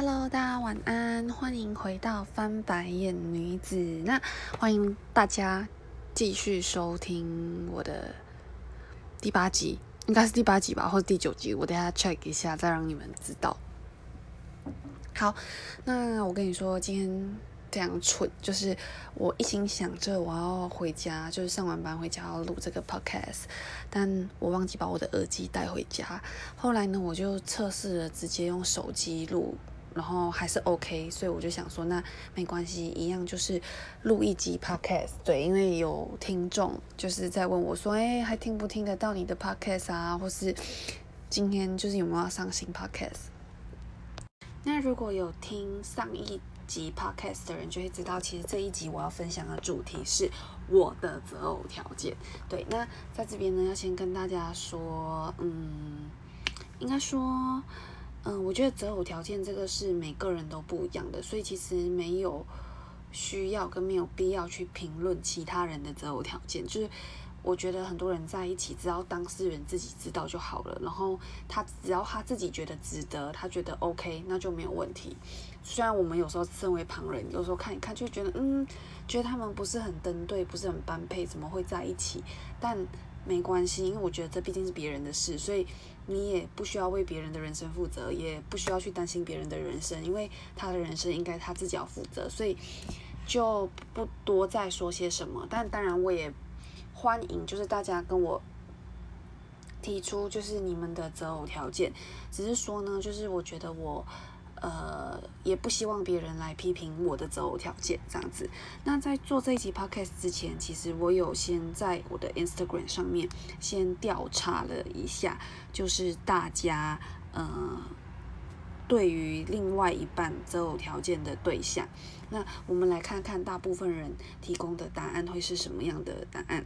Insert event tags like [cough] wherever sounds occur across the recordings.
Hello，大家晚安，欢迎回到翻白眼女子。那欢迎大家继续收听我的第八集，应该是第八集吧，或者第九集，我等下 check 一下，再让你们知道。好，那我跟你说，今天这样蠢，就是我一心想着我要回家，就是上完班回家要录这个 podcast，但我忘记把我的耳机带回家。后来呢，我就测试了，直接用手机录。然后还是 OK，所以我就想说，那没关系，一样就是录一集 Podcast。对，因为有听众就是在问我说，哎，还听不听得到你的 Podcast 啊？或是今天就是有没有要上新 Podcast？那如果有听上一集 Podcast 的人就会知道，其实这一集我要分享的主题是我的择偶条件。对，那在这边呢，要先跟大家说，嗯，应该说。嗯，我觉得择偶条件这个是每个人都不一样的，所以其实没有需要跟没有必要去评论其他人的择偶条件。就是我觉得很多人在一起，只要当事人自己知道就好了。然后他只要他自己觉得值得，他觉得 OK，那就没有问题。虽然我们有时候身为旁人，有时候看一看就觉得，嗯，觉得他们不是很登对，不是很般配，怎么会在一起？但没关系，因为我觉得这毕竟是别人的事，所以你也不需要为别人的人生负责，也不需要去担心别人的人生，因为他的人生应该他自己要负责，所以就不多再说些什么。但当然，我也欢迎，就是大家跟我提出，就是你们的择偶条件，只是说呢，就是我觉得我。呃，也不希望别人来批评我的择偶条件这样子。那在做这一集 podcast 之前，其实我有先在我的 Instagram 上面先调查了一下，就是大家呃对于另外一半择偶条件的对象。那我们来看看大部分人提供的答案会是什么样的答案。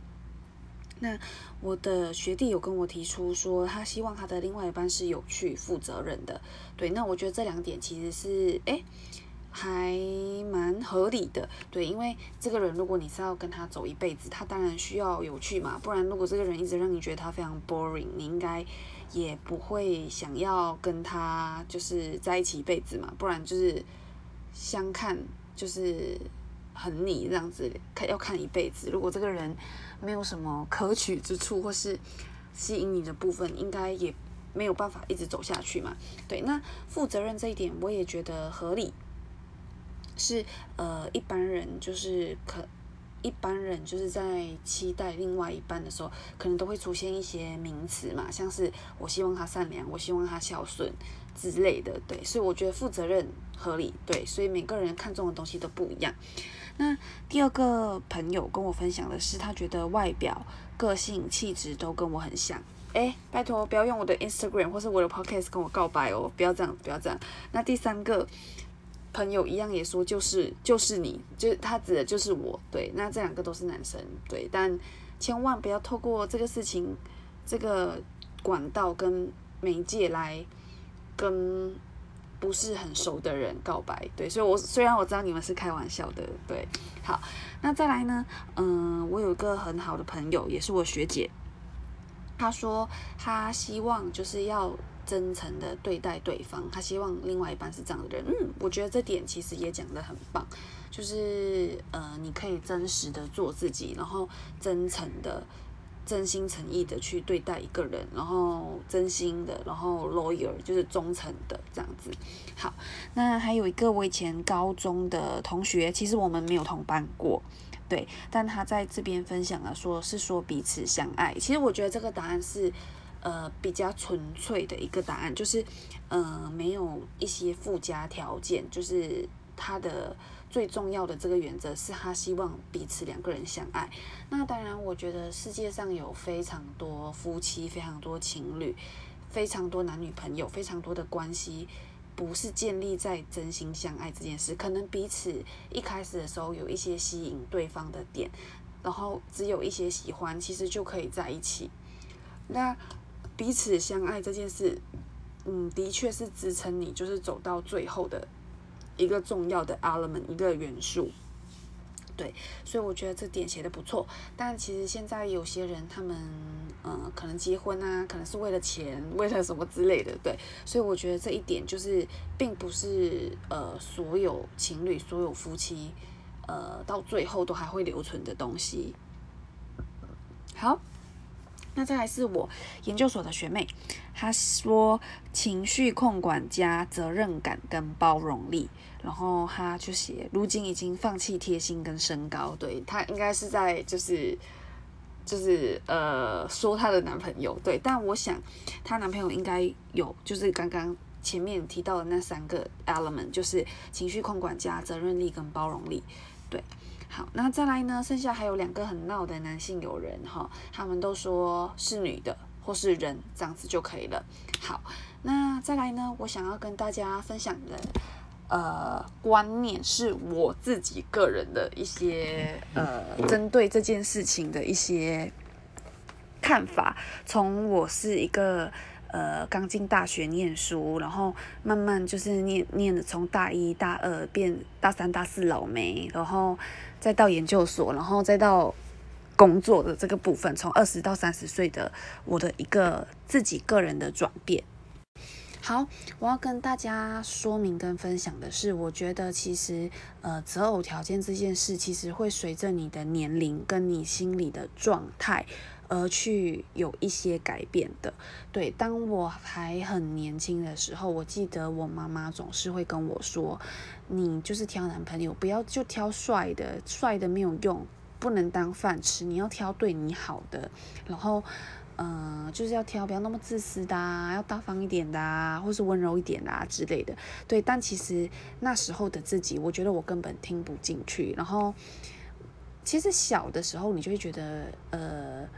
那我的学弟有跟我提出说，他希望他的另外一半是有趣、负责任的。对，那我觉得这两点其实是诶还蛮合理的。对，因为这个人如果你是要跟他走一辈子，他当然需要有趣嘛。不然如果这个人一直让你觉得他非常 boring，你应该也不会想要跟他就是在一起一辈子嘛。不然就是相看就是。很腻这样子，看要看一辈子。如果这个人没有什么可取之处，或是吸引你的部分，应该也没有办法一直走下去嘛。对，那负责任这一点，我也觉得合理。是呃，一般人就是可，一般人就是在期待另外一半的时候，可能都会出现一些名词嘛，像是我希望他善良，我希望他孝顺之类的。对，所以我觉得负责任合理。对，所以每个人看重的东西都不一样。那第二个朋友跟我分享的是，他觉得外表、个性、气质都跟我很像。哎，拜托不要用我的 Instagram 或是我的 Podcast 跟我告白哦，不要这样，不要这样。那第三个朋友一样也说，就是就是你，就是他指的就是我。对，那这两个都是男生，对，但千万不要透过这个事情、这个管道跟媒介来跟。不是很熟的人告白，对，所以我虽然我知道你们是开玩笑的，对，好，那再来呢，嗯，我有一个很好的朋友，也是我学姐，她说她希望就是要真诚的对待对方，她希望另外一半是这样的人，嗯，我觉得这点其实也讲得很棒，就是呃，你可以真实的做自己，然后真诚的。真心诚意的去对待一个人，然后真心的，然后 loyal 就是忠诚的这样子。好，那还有一个我以前高中的同学，其实我们没有同班过，对，但他在这边分享了，说是说彼此相爱。其实我觉得这个答案是呃比较纯粹的一个答案，就是呃没有一些附加条件，就是他的。最重要的这个原则是他希望彼此两个人相爱。那当然，我觉得世界上有非常多夫妻、非常多情侣、非常多男女朋友、非常多的关系，不是建立在真心相爱这件事。可能彼此一开始的时候有一些吸引对方的点，然后只有一些喜欢，其实就可以在一起。那彼此相爱这件事，嗯，的确是支撑你就是走到最后的。一个重要的 element，一个元素，对，所以我觉得这点写的不错。但其实现在有些人他们嗯，可能结婚啊，可能是为了钱，为了什么之类的，对。所以我觉得这一点就是，并不是呃所有情侣、所有夫妻，呃，到最后都还会留存的东西。好。那再来是我研究所的学妹，她说情绪控管加责任感跟包容力，然后她就写如今已经放弃贴心跟身高，对她应该是在就是就是呃说她的男朋友对，但我想她男朋友应该有就是刚刚前面提到的那三个 element，就是情绪控管加责任力跟包容力，对。好，那再来呢？剩下还有两个很闹的男性友人哈，他们都说是女的或是人这样子就可以了。好，那再来呢？我想要跟大家分享的呃观念，是我自己个人的一些呃针对这件事情的一些看法。从我是一个。呃，刚进大学念书，然后慢慢就是念念的，从大一大二变大三大四老梅，然后再到研究所，然后再到工作的这个部分，从二十到三十岁的我的一个自己个人的转变。好，我要跟大家说明跟分享的是，我觉得其实呃择偶条件这件事，其实会随着你的年龄跟你心理的状态。而去有一些改变的，对。当我还很年轻的时候，我记得我妈妈总是会跟我说：“你就是挑男朋友，不要就挑帅的，帅的没有用，不能当饭吃。你要挑对你好的，然后，嗯，就是要挑不要那么自私的，要大方一点的，或是温柔一点的之类的。对。但其实那时候的自己，我觉得我根本听不进去。然后，其实小的时候，你就会觉得，呃。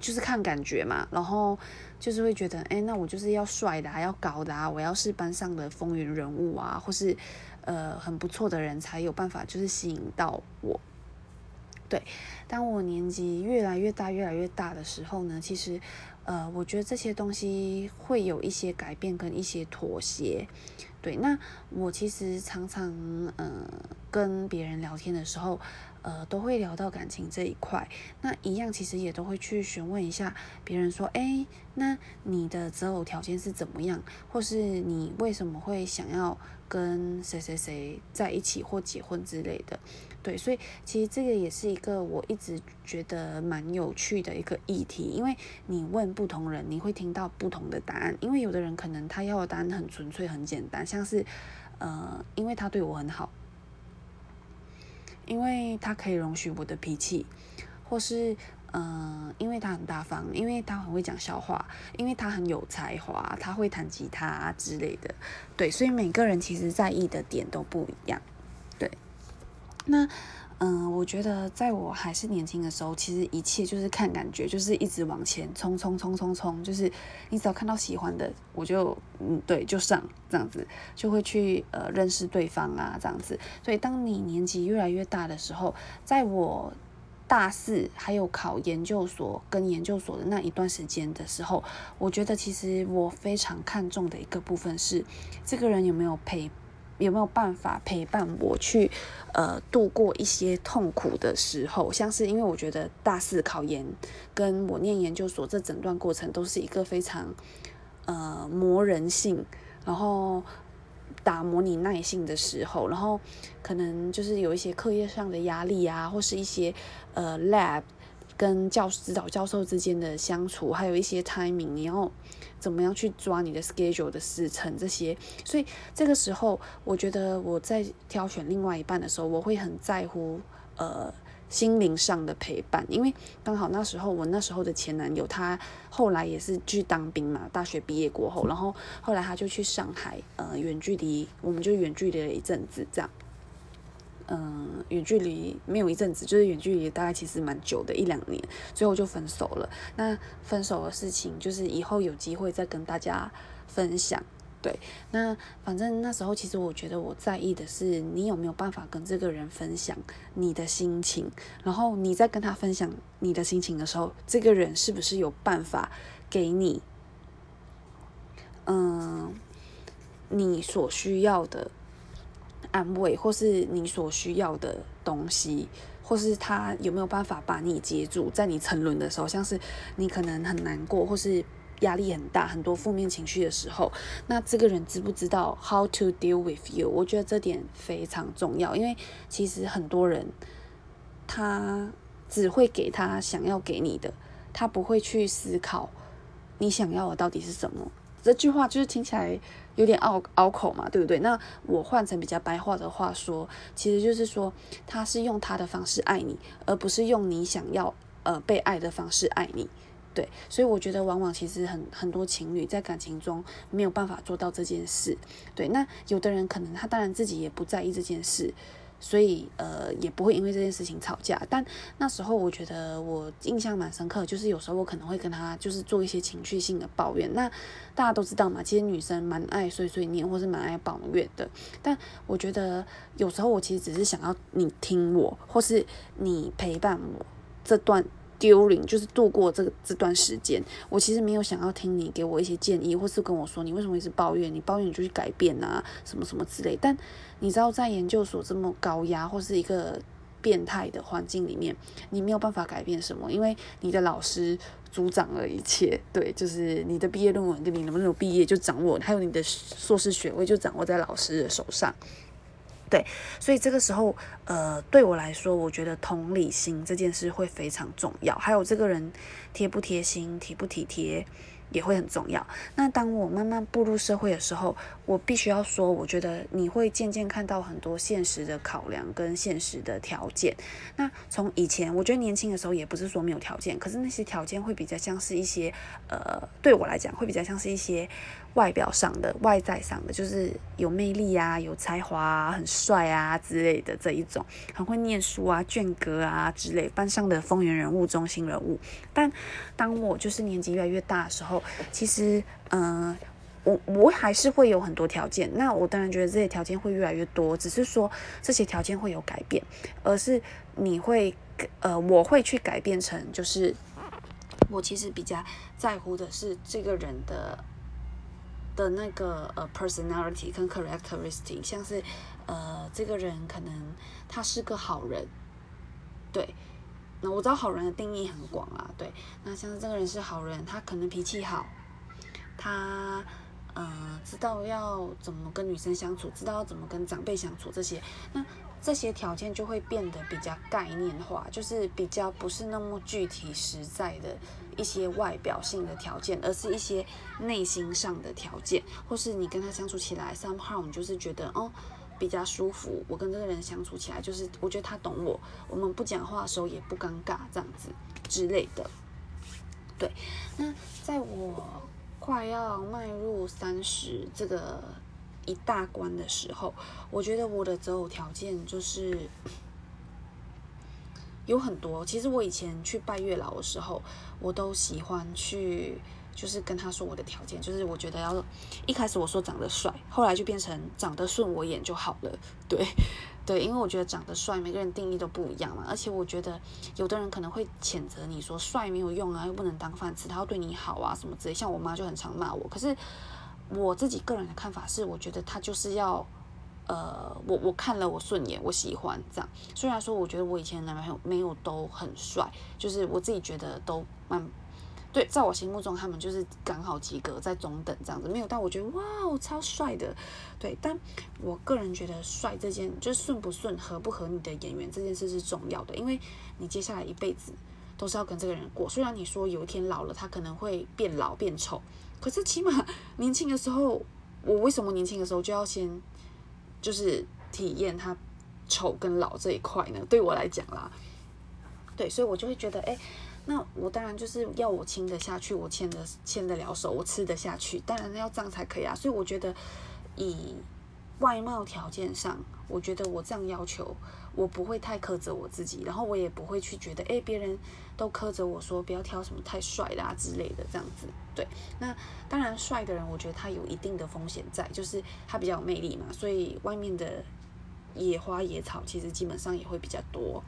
就是看感觉嘛，然后就是会觉得，哎，那我就是要帅的，还要高的啊，我要是班上的风云人物啊，或是呃很不错的人才有办法，就是吸引到我。对，当我年纪越来越大、越来越大的时候呢，其实呃，我觉得这些东西会有一些改变跟一些妥协。对，那我其实常常嗯跟别人聊天的时候。呃，都会聊到感情这一块，那一样其实也都会去询问一下别人说，哎，那你的择偶条件是怎么样，或是你为什么会想要跟谁谁谁在一起或结婚之类的，对，所以其实这个也是一个我一直觉得蛮有趣的一个议题，因为你问不同人，你会听到不同的答案，因为有的人可能他要的答案很纯粹很简单，像是，呃，因为他对我很好。因为他可以容许我的脾气，或是嗯，因为他很大方，因为他很会讲笑话，因为他很有才华，他会弹吉他之类的，对，所以每个人其实在意的点都不一样，对，那。嗯，我觉得在我还是年轻的时候，其实一切就是看感觉，就是一直往前冲冲冲冲冲，就是你只要看到喜欢的，我就嗯对就上这样子，就会去呃认识对方啊这样子。所以当你年纪越来越大的时候，在我大四还有考研究所跟研究所的那一段时间的时候，我觉得其实我非常看重的一个部分是，这个人有没有陪。有没有办法陪伴我去，呃，度过一些痛苦的时候？像是因为我觉得大四考研跟我念研究所这整段过程都是一个非常，呃，磨人性，然后打磨你耐性的时候，然后可能就是有一些课业上的压力啊，或是一些呃 lab。跟教指导教授之间的相处，还有一些 timing，你要怎么样去抓你的 schedule 的时程这些，所以这个时候，我觉得我在挑选另外一半的时候，我会很在乎呃心灵上的陪伴，因为刚好那时候我那时候的前男友，他后来也是去当兵嘛，大学毕业过后，然后后来他就去上海，呃，远距离，我们就远距离了一阵子这样。嗯，远距离没有一阵子，就是远距离大概其实蛮久的，一两年，最后就分手了。那分手的事情，就是以后有机会再跟大家分享。对，那反正那时候其实我觉得我在意的是你有没有办法跟这个人分享你的心情，然后你在跟他分享你的心情的时候，这个人是不是有办法给你，嗯，你所需要的。安慰，或是你所需要的东西，或是他有没有办法把你接住，在你沉沦的时候，像是你可能很难过，或是压力很大，很多负面情绪的时候，那这个人知不知道 how to deal with you？我觉得这点非常重要，因为其实很多人他只会给他想要给你的，他不会去思考你想要的到底是什么。这句话就是听起来有点拗拗口嘛，对不对？那我换成比较白话的话说，其实就是说他是用他的方式爱你，而不是用你想要呃被爱的方式爱你。对，所以我觉得往往其实很很多情侣在感情中没有办法做到这件事。对，那有的人可能他当然自己也不在意这件事，所以呃也不会因为这件事情吵架。但那时候我觉得我印象蛮深刻，就是有时候我可能会跟他就是做一些情绪性的抱怨。那大家都知道嘛，其实女生蛮爱碎碎念或是蛮爱抱怨的。但我觉得有时候我其实只是想要你听我，或是你陪伴我这段。丢零就是度过这个这段时间，我其实没有想要听你给我一些建议，或是跟我说你为什么一直抱怨，你抱怨你就去改变啊，什么什么之类。但你知道，在研究所这么高压或是一个变态的环境里面，你没有办法改变什么，因为你的老师主掌了一切。[laughs] 对，就是你的毕业论文跟你能不能毕业就掌握，还有你的硕士学位就掌握在老师的手上。对，所以这个时候，呃，对我来说，我觉得同理心这件事会非常重要，还有这个人贴不贴心、体不体贴。也会很重要。那当我慢慢步入社会的时候，我必须要说，我觉得你会渐渐看到很多现实的考量跟现实的条件。那从以前，我觉得年轻的时候也不是说没有条件，可是那些条件会比较像是一些，呃，对我来讲会比较像是一些外表上的、外在上的，就是有魅力啊、有才华啊、很帅啊之类的这一种，很会念书啊、卷哥啊之类，班上的风云人物、中心人物。但当我就是年纪越来越大的时候，其实，嗯，我我还是会有很多条件。那我当然觉得这些条件会越来越多，只是说这些条件会有改变，而是你会，呃，我会去改变成，就是我其实比较在乎的是这个人的的那个呃 personality 跟 characteristic，像是呃这个人可能他是个好人，对。那我知道好人的定义很广啊，对。那像是这个人是好人，他可能脾气好，他呃知道要怎么跟女生相处，知道要怎么跟长辈相处这些，那这些条件就会变得比较概念化，就是比较不是那么具体实在的一些外表性的条件，而是一些内心上的条件，或是你跟他相处起来，somehow 你就是觉得哦。比较舒服，我跟这个人相处起来，就是我觉得他懂我，我们不讲话的时候也不尴尬，这样子之类的。对，那在我快要迈入三十这个一大关的时候，我觉得我的择偶条件就是 [clears throat] 有很多。其实我以前去拜月老的时候，我都喜欢去。就是跟他说我的条件，就是我觉得要一开始我说长得帅，后来就变成长得顺我眼就好了。对，对，因为我觉得长得帅，每个人定义都不一样嘛。而且我觉得有的人可能会谴责你说帅没有用啊，又不能当饭吃，他要对你好啊什么之类。像我妈就很常骂我。可是我自己个人的看法是，我觉得他就是要，呃，我我看了我顺眼，我喜欢这样。虽然说我觉得我以前男朋友没有都很帅，就是我自己觉得都蛮。对，在我心目中，他们就是刚好及格，在中等这样子，没有到我觉得哇，超帅的。对，但我个人觉得帅这件，就是顺不顺、合不合你的眼缘这件事是重要的，因为你接下来一辈子都是要跟这个人过。虽然你说有一天老了，他可能会变老变丑，可是起码年轻的时候，我为什么年轻的时候就要先就是体验他丑跟老这一块呢？对我来讲啦，对，所以我就会觉得，哎。那我当然就是要我亲得下去，我牵得牵得了手，我吃得下去，当然要这样才可以啊。所以我觉得，以外貌条件上，我觉得我这样要求，我不会太苛责我自己，然后我也不会去觉得，哎，别人都苛责我说不要挑什么太帅的啊之类的这样子。对，那当然帅的人，我觉得他有一定的风险在，就是他比较有魅力嘛，所以外面的野花野草其实基本上也会比较多。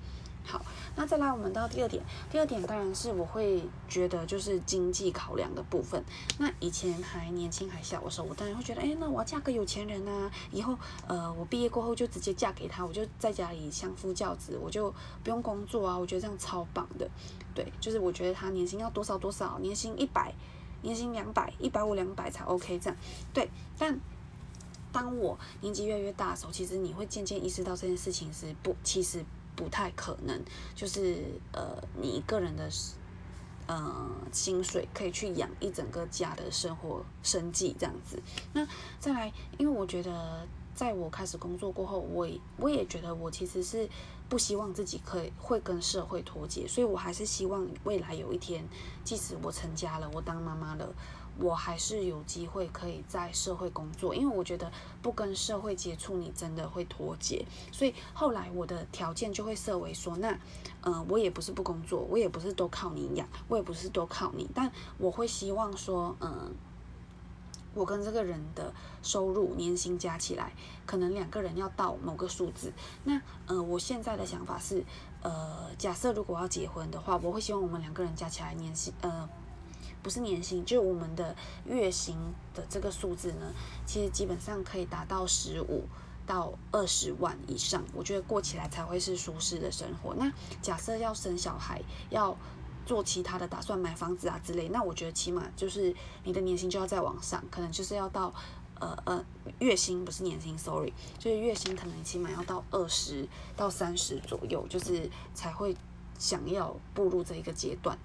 好，那再来我们到第二点，第二点当然是我会觉得就是经济考量的部分。那以前还年轻还小的时候，我当然会觉得，哎，那我要嫁个有钱人啊，以后呃我毕业过后就直接嫁给他，我就在家里相夫教子，我就不用工作啊，我觉得这样超棒的。对，就是我觉得他年薪要多少多少，年薪一百，年薪两百，一百五两百才 OK 这样。对，但当我年纪越来越大的时候，其实你会渐渐意识到这件事情是不，其实。不太可能，就是呃，你一个人的呃薪水可以去养一整个家的生活生计这样子。那再来，因为我觉得在我开始工作过后，我我也觉得我其实是不希望自己可以会跟社会脱节，所以我还是希望未来有一天，即使我成家了，我当妈妈了。我还是有机会可以在社会工作，因为我觉得不跟社会接触，你真的会脱节。所以后来我的条件就会设为说，那，嗯，我也不是不工作，我也不是都靠你养，我也不是都靠你，但我会希望说，嗯，我跟这个人的收入年薪加起来，可能两个人要到某个数字。那，呃，我现在的想法是，呃，假设如果要结婚的话，我会希望我们两个人加起来年薪，呃。不是年薪，就我们的月薪的这个数字呢，其实基本上可以达到十五到二十万以上，我觉得过起来才会是舒适的生活。那假设要生小孩，要做其他的打算，买房子啊之类，那我觉得起码就是你的年薪就要再往上，可能就是要到呃呃月薪不是年薪，sorry，就是月薪可能起码要到二十到三十左右，就是才会想要步入这一个阶段。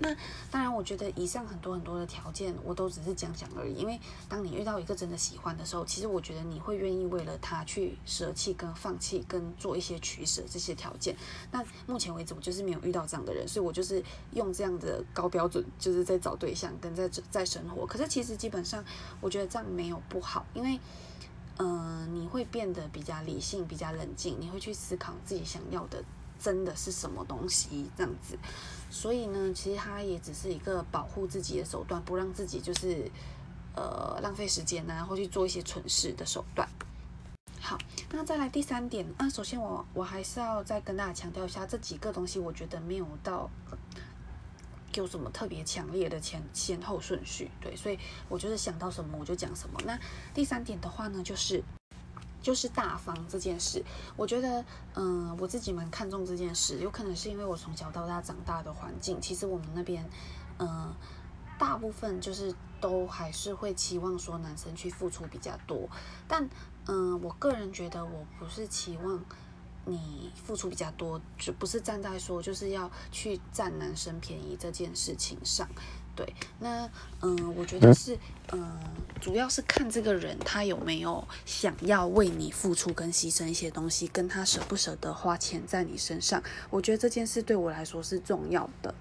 那当然，我觉得以上很多很多的条件，我都只是讲讲而已。因为当你遇到一个真的喜欢的时候，其实我觉得你会愿意为了他去舍弃、跟放弃、跟做一些取舍这些条件。那目前为止，我就是没有遇到这样的人，所以我就是用这样的高标准，就是在找对象跟在在生活。可是其实基本上，我觉得这样没有不好，因为嗯，你会变得比较理性、比较冷静，你会去思考自己想要的。真的是什么东西这样子，所以呢，其实它也只是一个保护自己的手段，不让自己就是呃浪费时间呐，或去做一些蠢事的手段。好，那再来第三点啊，首先我我还是要再跟大家强调一下，这几个东西我觉得没有到有什么特别强烈的前先后顺序，对，所以我就是想到什么我就讲什么。那第三点的话呢，就是。就是大方这件事，我觉得，嗯，我自己蛮看重这件事。有可能是因为我从小到大长大的环境，其实我们那边，嗯，大部分就是都还是会期望说男生去付出比较多。但，嗯，我个人觉得我不是期望你付出比较多，就不是站在说就是要去占男生便宜这件事情上。对，那嗯，我觉得是嗯，主要是看这个人他有没有想要为你付出跟牺牲一些东西，跟他舍不舍得花钱在你身上。我觉得这件事对我来说是重要的。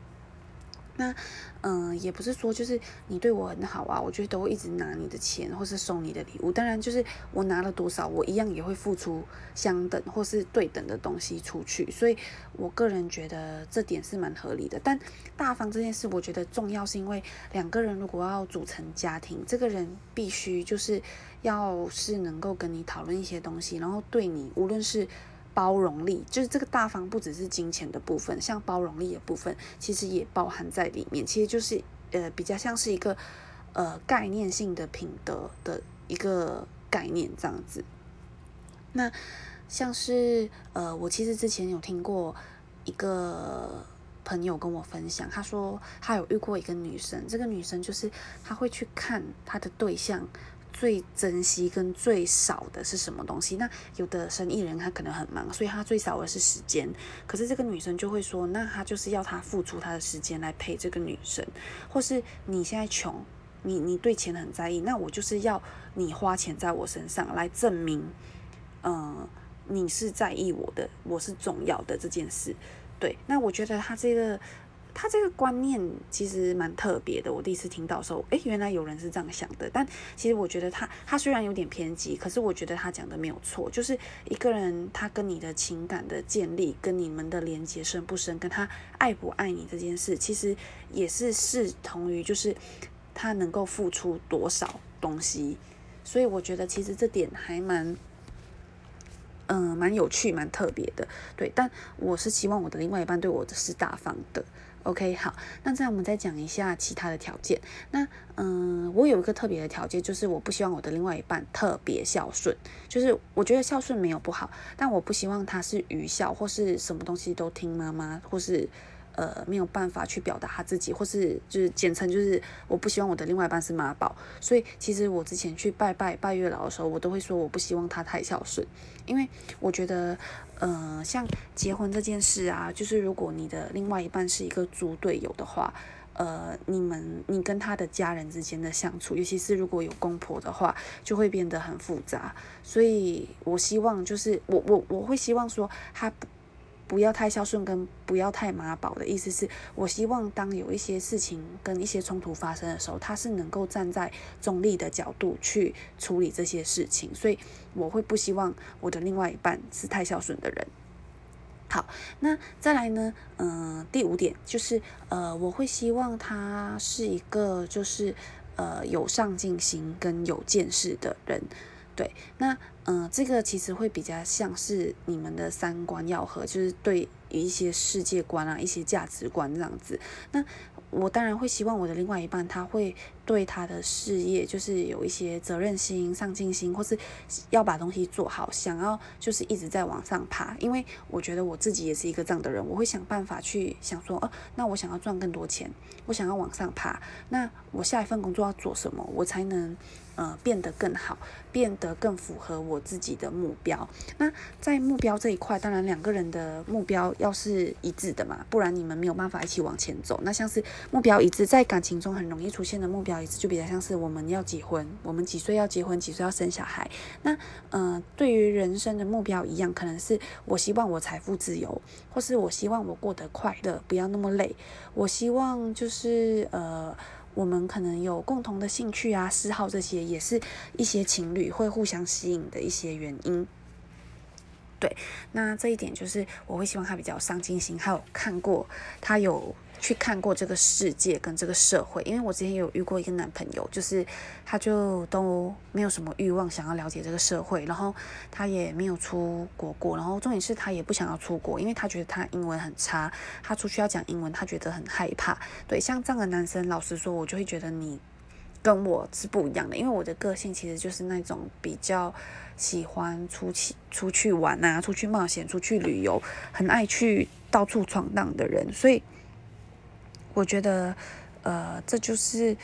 那，嗯，也不是说就是你对我很好啊，我觉得都会一直拿你的钱或是送你的礼物。当然，就是我拿了多少，我一样也会付出相等或是对等的东西出去。所以我个人觉得这点是蛮合理的。但大方这件事，我觉得重要是因为两个人如果要组成家庭，这个人必须就是要是能够跟你讨论一些东西，然后对你无论是。包容力就是这个大方，不只是金钱的部分，像包容力的部分，其实也包含在里面。其实就是呃，比较像是一个呃概念性的品德的一个概念这样子。那像是呃，我其实之前有听过一个朋友跟我分享，他说他有遇过一个女生，这个女生就是他会去看他的对象。最珍惜跟最少的是什么东西？那有的生意人他可能很忙，所以他最少的是时间。可是这个女生就会说，那他就是要他付出他的时间来陪这个女生，或是你现在穷，你你对钱很在意，那我就是要你花钱在我身上来证明，嗯，你是在意我的，我是重要的这件事。对，那我觉得他这个。他这个观念其实蛮特别的，我第一次听到的时候，诶，原来有人是这样想的。但其实我觉得他他虽然有点偏激，可是我觉得他讲的没有错。就是一个人他跟你的情感的建立，跟你们的连接深不深，跟他爱不爱你这件事，其实也是视同于就是他能够付出多少东西。所以我觉得其实这点还蛮嗯，蛮有趣、蛮特别的。对，但我是希望我的另外一半对我是大方的。OK，好，那这样我们再讲一下其他的条件。那嗯，我有一个特别的条件，就是我不希望我的另外一半特别孝顺。就是我觉得孝顺没有不好，但我不希望他是愚孝，或是什么东西都听妈妈，或是。呃，没有办法去表达他自己，或是就是简称就是我不希望我的另外一半是妈宝，所以其实我之前去拜拜拜月老的时候，我都会说我不希望他太孝顺，因为我觉得，呃，像结婚这件事啊，就是如果你的另外一半是一个猪队友的话，呃，你们你跟他的家人之间的相处，尤其是如果有公婆的话，就会变得很复杂，所以我希望就是我我我会希望说他。不要太孝顺，跟不要太妈宝的意思是，我希望当有一些事情跟一些冲突发生的时候，他是能够站在中立的角度去处理这些事情，所以我会不希望我的另外一半是太孝顺的人。好，那再来呢？嗯，第五点就是，呃，我会希望他是一个就是呃有上进心跟有见识的人。对，那嗯，这个其实会比较像是你们的三观要合，就是对于一些世界观啊、一些价值观这样子。那我当然会希望我的另外一半他会对他的事业就是有一些责任心、上进心，或是要把东西做好，想要就是一直在往上爬。因为我觉得我自己也是一个这样的人，我会想办法去想说，哦，那我想要赚更多钱，我想要往上爬，那我下一份工作要做什么，我才能。呃，变得更好，变得更符合我自己的目标。那在目标这一块，当然两个人的目标要是一致的嘛，不然你们没有办法一起往前走。那像是目标一致，在感情中很容易出现的目标一致，就比较像是我们要结婚，我们几岁要结婚，几岁要生小孩。那呃，对于人生的目标一样，可能是我希望我财富自由，或是我希望我过得快乐，不要那么累。我希望就是呃。我们可能有共同的兴趣啊、嗜好，这些也是一些情侣会互相吸引的一些原因。对，那这一点就是我会希望他比较上进心，还有看过他有。去看过这个世界跟这个社会，因为我之前有遇过一个男朋友，就是他就都没有什么欲望想要了解这个社会，然后他也没有出国过，然后重点是他也不想要出国，因为他觉得他英文很差，他出去要讲英文，他觉得很害怕。对，像这样的男生，老实说，我就会觉得你跟我是不一样的，因为我的个性其实就是那种比较喜欢出去出去玩啊，出去冒险，出去旅游，很爱去到处闯荡的人，所以。我觉得，呃，这就是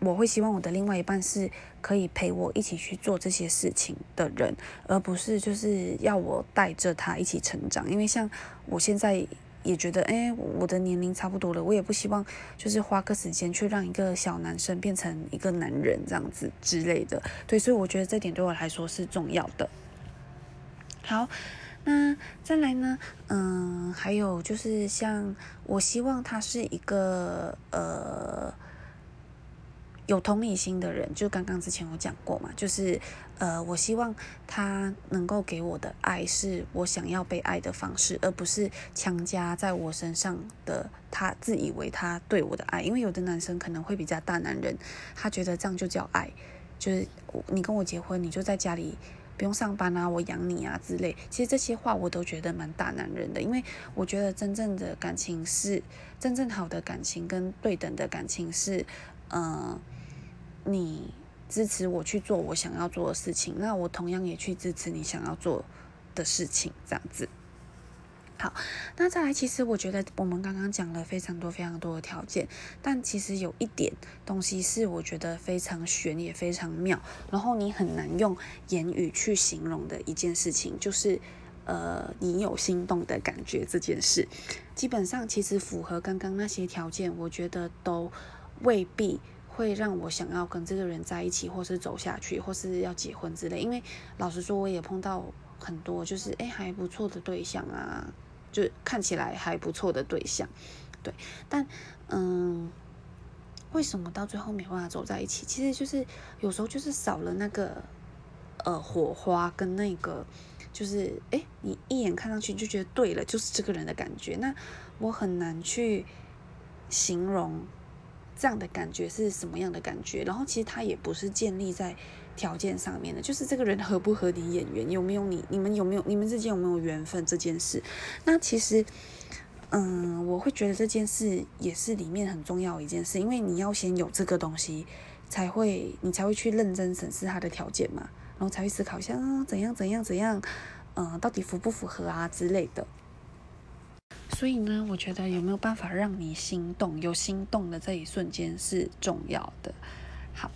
我会希望我的另外一半是可以陪我一起去做这些事情的人，而不是就是要我带着他一起成长。因为像我现在也觉得，哎，我的年龄差不多了，我也不希望就是花个时间去让一个小男生变成一个男人这样子之类的。对，所以我觉得这点对我来说是重要的。好。那再来呢？嗯，还有就是像我希望他是一个呃有同理心的人，就刚刚之前我讲过嘛，就是呃我希望他能够给我的爱是我想要被爱的方式，而不是强加在我身上的他自以为他对我的爱，因为有的男生可能会比较大男人，他觉得这样就叫爱，就是你跟我结婚，你就在家里。不用上班啊，我养你啊之类，其实这些话我都觉得蛮大男人的，因为我觉得真正的感情是真正好的感情跟对等的感情是，嗯，你支持我去做我想要做的事情，那我同样也去支持你想要做的事情，这样子。好，那再来，其实我觉得我们刚刚讲了非常多非常多的条件，但其实有一点东西是我觉得非常玄也非常妙，然后你很难用言语去形容的一件事情，就是呃，你有心动的感觉这件事。基本上其实符合刚刚那些条件，我觉得都未必会让我想要跟这个人在一起，或是走下去，或是要结婚之类。因为老实说，我也碰到很多就是诶还不错的对象啊。就看起来还不错的对象，对，但嗯，为什么到最后没办法走在一起？其实就是有时候就是少了那个呃火花跟那个，就是哎，你一眼看上去就觉得对了，就是这个人的感觉。那我很难去形容这样的感觉是什么样的感觉。然后其实它也不是建立在。条件上面的，就是这个人合不合你眼缘，有没有你你们有没有你们之间有没有缘分这件事。那其实，嗯，我会觉得这件事也是里面很重要一件事，因为你要先有这个东西，才会你才会去认真审视他的条件嘛，然后才会思考一下，嗯，怎样怎样怎样，嗯，到底符不符合啊之类的。所以呢，我觉得有没有办法让你心动，有心动的这一瞬间是重要的。好，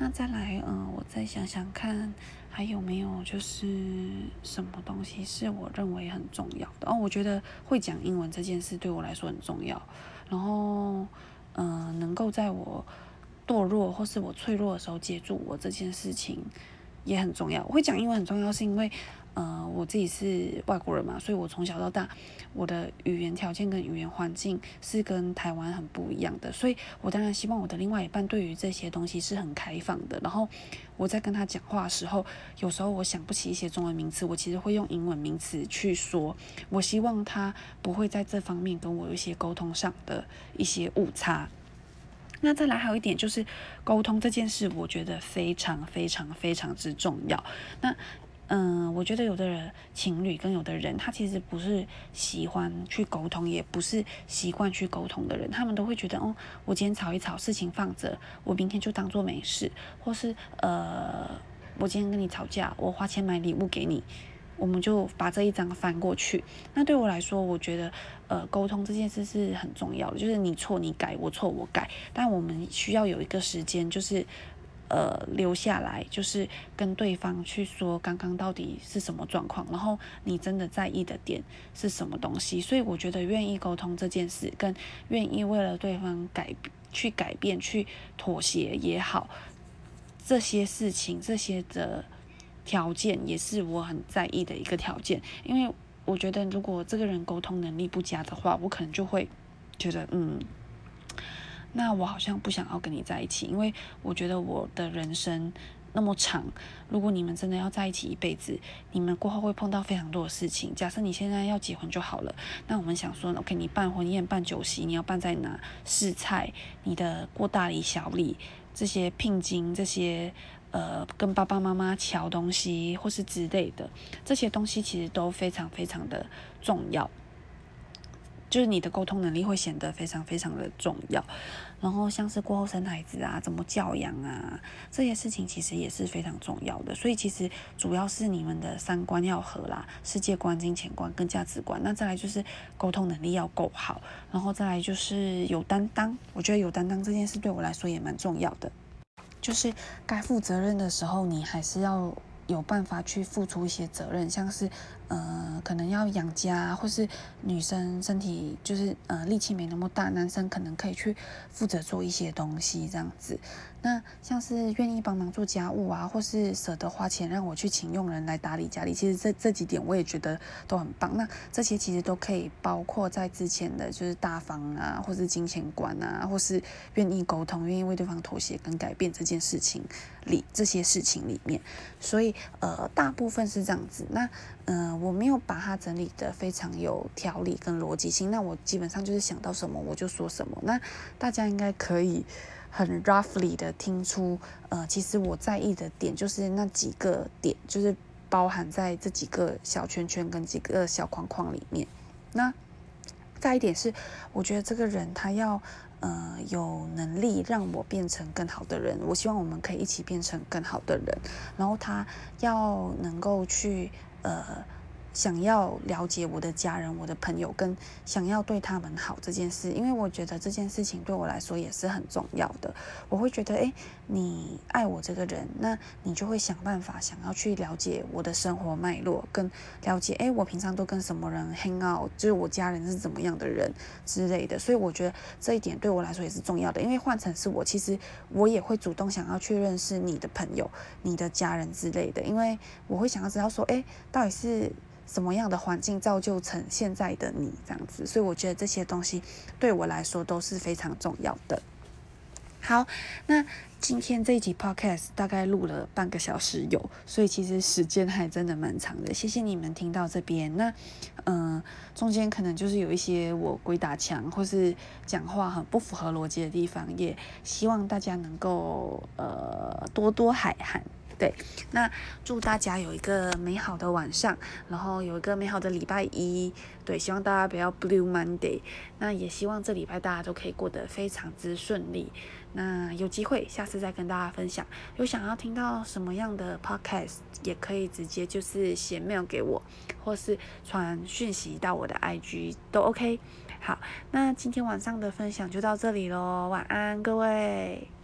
那再来，嗯，我再想想看，还有没有就是什么东西是我认为很重要的哦？我觉得会讲英文这件事对我来说很重要。然后，嗯，能够在我堕落或是我脆弱的时候接住我这件事情也很重要。会讲英文很重要，是因为。嗯，我自己是外国人嘛，所以我从小到大，我的语言条件跟语言环境是跟台湾很不一样的，所以我当然希望我的另外一半对于这些东西是很开放的。然后我在跟他讲话的时候，有时候我想不起一些中文名词，我其实会用英文名词去说。我希望他不会在这方面跟我有一些沟通上的一些误差。那再来还有一点就是沟通这件事，我觉得非常非常非常之重要。那嗯，我觉得有的人情侣跟有的人，他其实不是喜欢去沟通，也不是习惯去沟通的人，他们都会觉得，哦，我今天吵一吵，事情放着，我明天就当做没事，或是呃，我今天跟你吵架，我花钱买礼物给你，我们就把这一张翻过去。那对我来说，我觉得，呃，沟通这件事是很重要的，就是你错你改，我错我改，但我们需要有一个时间，就是。呃，留下来就是跟对方去说刚刚到底是什么状况，然后你真的在意的点是什么东西。所以我觉得愿意沟通这件事，跟愿意为了对方改去改变、去妥协也好，这些事情、这些的条件也是我很在意的一个条件。因为我觉得如果这个人沟通能力不佳的话，我可能就会觉得嗯。那我好像不想要跟你在一起，因为我觉得我的人生那么长，如果你们真的要在一起一辈子，你们过后会碰到非常多的事情。假设你现在要结婚就好了，那我们想说，OK，你办婚宴、办酒席，你要办在哪？试菜，你的过大礼小礼，这些聘金，这些呃，跟爸爸妈妈瞧东西或是之类的，这些东西其实都非常非常的重要。就是你的沟通能力会显得非常非常的重要，然后像是过后生孩子啊，怎么教养啊，这些事情其实也是非常重要的。所以其实主要是你们的三观要合啦，世界观、金钱观跟价值观。那再来就是沟通能力要够好，然后再来就是有担当。我觉得有担当这件事对我来说也蛮重要的，就是该负责任的时候，你还是要有办法去付出一些责任，像是。呃，可能要养家，或是女生身体就是呃力气没那么大，男生可能可以去负责做一些东西这样子。那像是愿意帮忙做家务啊，或是舍得花钱让我去请佣人来打理家里，其实这这几点我也觉得都很棒。那这些其实都可以包括在之前的就是大方啊，或是金钱观啊，或是愿意沟通、愿意为对方妥协跟改变这件事情里这些事情里面。所以呃，大部分是这样子。那嗯，我没有把它整理的非常有条理跟逻辑性，那我基本上就是想到什么我就说什么。那大家应该可以很 roughly 的听出，呃，其实我在意的点就是那几个点，就是包含在这几个小圈圈跟几个小框框里面。那再一点是，我觉得这个人他要呃有能力让我变成更好的人，我希望我们可以一起变成更好的人，然后他要能够去。呃，想要了解我的家人、我的朋友，跟想要对他们好这件事，因为我觉得这件事情对我来说也是很重要的。我会觉得，哎，你爱我这个人，那你就会想办法想要去了解我的生活脉络，跟了解，哎，我平常都跟什么人 hang out，就是我家人是怎么样的人之类的。所以我觉得这一点对我来说也是重要的，因为换成是我，其实我也会主动想要去认识你的朋友、你的家人之类的，因为我会想要知道说，哎。到底是什么样的环境造就成现在的你这样子？所以我觉得这些东西对我来说都是非常重要的。好，那今天这一集 podcast 大概录了半个小时有，所以其实时间还真的蛮长的。谢谢你们听到这边。那嗯，中间可能就是有一些我鬼打墙或是讲话很不符合逻辑的地方，也希望大家能够呃多多海涵。对，那祝大家有一个美好的晚上，然后有一个美好的礼拜一。对，希望大家不要 Blue Monday。那也希望这礼拜大家都可以过得非常之顺利。那有机会下次再跟大家分享。有想要听到什么样的 Podcast，也可以直接就是写 mail 给我，或是传讯息到我的 IG 都 OK。好，那今天晚上的分享就到这里喽，晚安各位。